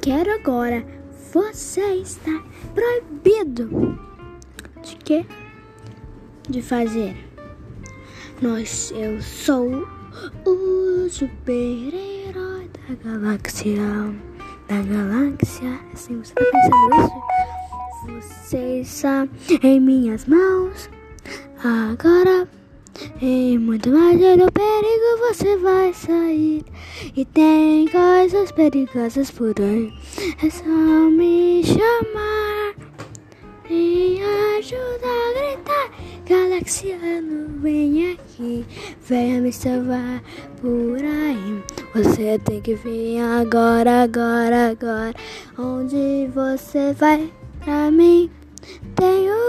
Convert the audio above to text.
quero agora. Você está proibido. De quê? De fazer. Nós, eu sou o super-herói da galáxia. Da galáxia. Assim, você tá pensando isso? Você está em minhas mãos. Agora. E muito mais do perigo você vai sair. E tem coisas perigosas por aí. É só me chamar e ajudar a gritar. Galaxiano, vem aqui, venha me salvar por aí. Você tem que vir agora, agora, agora. Onde você vai pra mim? Tenho